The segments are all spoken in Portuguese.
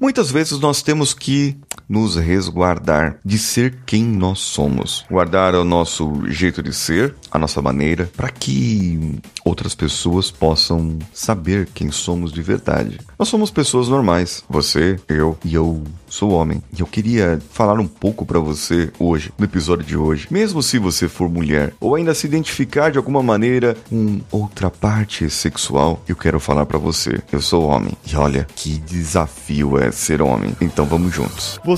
Muitas vezes nós temos que nos resguardar de ser quem nós somos. Guardar o nosso jeito de ser, a nossa maneira, para que outras pessoas possam saber quem somos de verdade. Nós somos pessoas normais, você, eu e eu sou homem. E eu queria falar um pouco para você hoje, no episódio de hoje. Mesmo se você for mulher ou ainda se identificar de alguma maneira com outra parte sexual, eu quero falar para você. Eu sou homem. E olha que desafio é ser homem. Então vamos juntos. Você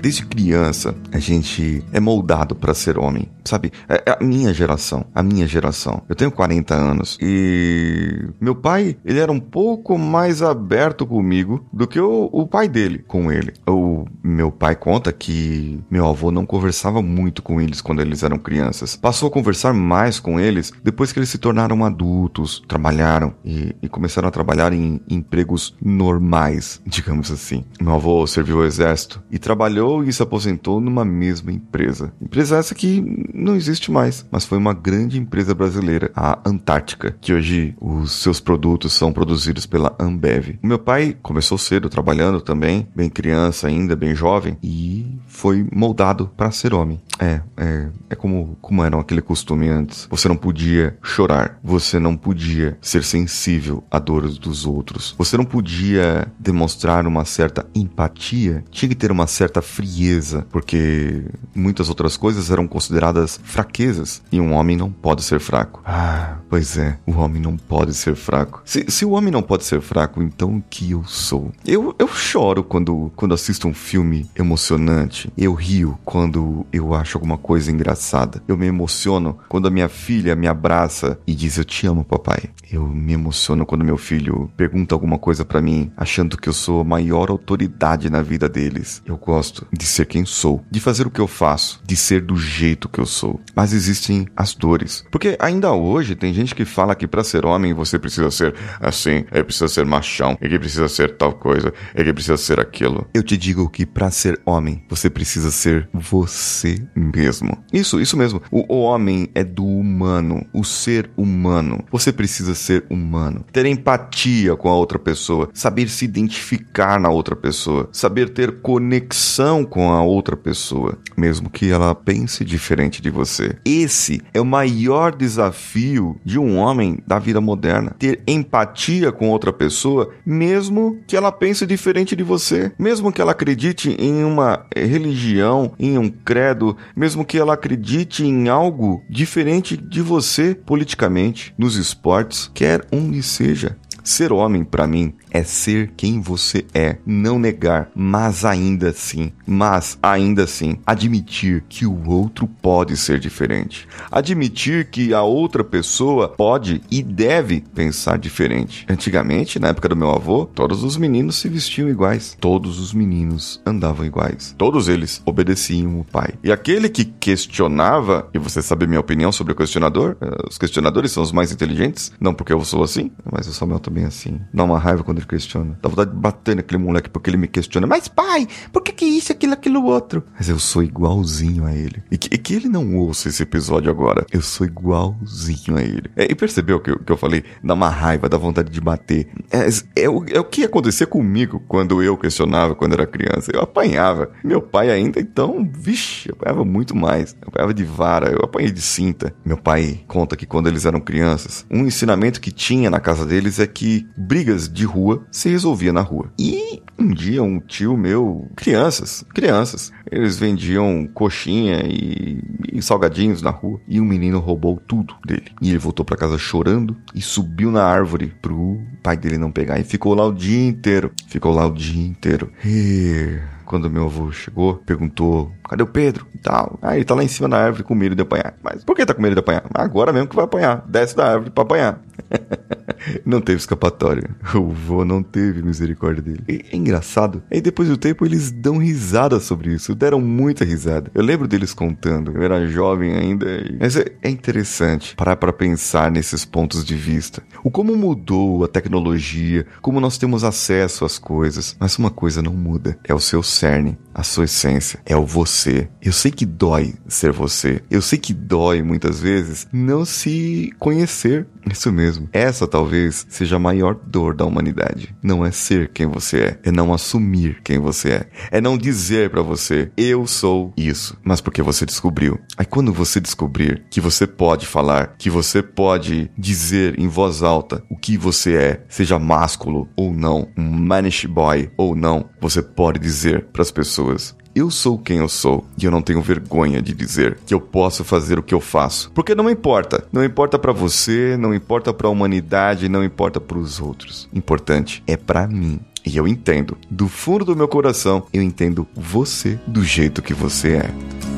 desde criança a gente é moldado para ser homem, sabe? É, é a minha geração, a minha geração. Eu tenho 40 anos e meu pai, ele era um pouco mais aberto comigo do que o, o pai dele com ele. O meu pai conta que meu avô não conversava muito com eles quando eles eram crianças. Passou a conversar mais com eles depois que eles se tornaram adultos, trabalharam e, e começaram a trabalhar em empregos normais, digamos assim. Meu avô serviu o exército e trabalhou e se aposentou numa mesma empresa. Empresa essa que não existe mais, mas foi uma grande empresa brasileira, a Antártica, que hoje os seus produtos são produzidos pela Ambev. O meu pai começou cedo trabalhando também, bem criança ainda, bem jovem, e foi moldado para ser homem. É, é, é como, como era aquele costume antes. Você não podia chorar, você não podia ser sensível à dor dos outros, você não podia demonstrar uma certa empatia, tinha que ter uma certa frieza, porque muitas outras coisas eram consideradas fraquezas e um homem não pode ser fraco. Ah, pois é, o homem não pode ser fraco. Se, se o homem não pode ser fraco, então o que eu sou? Eu, eu choro quando, quando assisto um filme emocionante, eu rio quando eu acho alguma coisa engraçada, eu me emociono quando a minha filha me abraça e diz eu te amo, papai. Eu me emociono quando meu filho pergunta alguma coisa para mim, achando que eu sou a maior autoridade na vida deles. Eu gosto de ser quem sou, de fazer o que eu faço, de ser do jeito que eu sou. Mas existem as dores. Porque ainda hoje tem gente que fala que para ser homem você precisa ser assim, é precisa ser machão, é que precisa ser tal coisa, é que precisa ser aquilo. Eu te digo que para ser homem você precisa ser você mesmo. Isso, isso mesmo. O, o homem é do humano, o ser humano. Você precisa ser humano, ter empatia com a outra pessoa, saber se identificar na outra pessoa, saber ter conexão com a outra pessoa, mesmo que ela pense diferente de você. Esse é o maior desafio de um homem da vida moderna: ter empatia com outra pessoa, mesmo que ela pense diferente de você, mesmo que ela acredite em uma religião, em um credo, mesmo que ela acredite em algo diferente de você politicamente, nos esportes, quer onde seja. Ser homem, para mim, é ser quem você é, não negar, mas ainda assim, mas ainda assim, admitir que o outro pode ser diferente. Admitir que a outra pessoa pode e deve pensar diferente. Antigamente, na época do meu avô, todos os meninos se vestiam iguais, todos os meninos andavam iguais, todos eles obedeciam o pai. E aquele que questionava, e você sabe minha opinião sobre o questionador, eh, os questionadores são os mais inteligentes, não porque eu sou assim, mas eu sou meu também assim. Dá uma raiva quando questiona. Dá vontade de bater naquele moleque porque ele me questiona. Mas pai, por que que isso, aquilo, aquilo, outro? Mas eu sou igualzinho a ele. E que, e que ele não ouça esse episódio agora. Eu sou igualzinho a ele. É, e percebeu que, que eu falei? Dá uma raiva, dá vontade de bater. É, é, o, é o que ia acontecer comigo quando eu questionava quando era criança. Eu apanhava. Meu pai ainda, então, vixe, eu apanhava muito mais. Eu apanhava de vara, eu apanhei de cinta. Meu pai conta que quando eles eram crianças, um ensinamento que tinha na casa deles é que brigas de rua se resolvia na rua. E um dia um tio meu, crianças, crianças, eles vendiam coxinha e, e salgadinhos na rua e um menino roubou tudo dele. E ele voltou para casa chorando e subiu na árvore pro pai dele não pegar e ficou lá o dia inteiro. Ficou lá o dia inteiro. E quando meu avô chegou, perguntou: cadê o Pedro? E tal. Aí ele tá lá em cima da árvore com medo de apanhar. Mas por que tá com medo de apanhar? Agora mesmo que vai apanhar. Desce da árvore pra apanhar. não teve escapatória. O vô não teve misericórdia dele. E é engraçado. Aí depois do tempo eles dão risada sobre isso. Deram muita risada. Eu lembro deles contando. Eu era jovem ainda. Mas é, é interessante parar para pensar nesses pontos de vista. O como mudou a tecnologia, como nós temos acesso às coisas. Mas uma coisa não muda. É o seu cerne, a sua essência. É o você. Eu sei que dói ser você. Eu sei que dói muitas vezes não se conhecer. Isso mesmo. Essa talvez seja a maior dor da humanidade. Não é ser quem você é, é não assumir quem você é. É não dizer para você, eu sou isso, mas porque você descobriu. Aí quando você descobrir que você pode falar, que você pode dizer em voz alta o que você é, seja másculo ou não, um manish boy ou não, você pode dizer para as pessoas eu sou quem eu sou e eu não tenho vergonha de dizer que eu posso fazer o que eu faço. Porque não importa. Não importa para você, não importa para a humanidade, não importa para os outros. Importante é para mim. E eu entendo, do fundo do meu coração, eu entendo você do jeito que você é.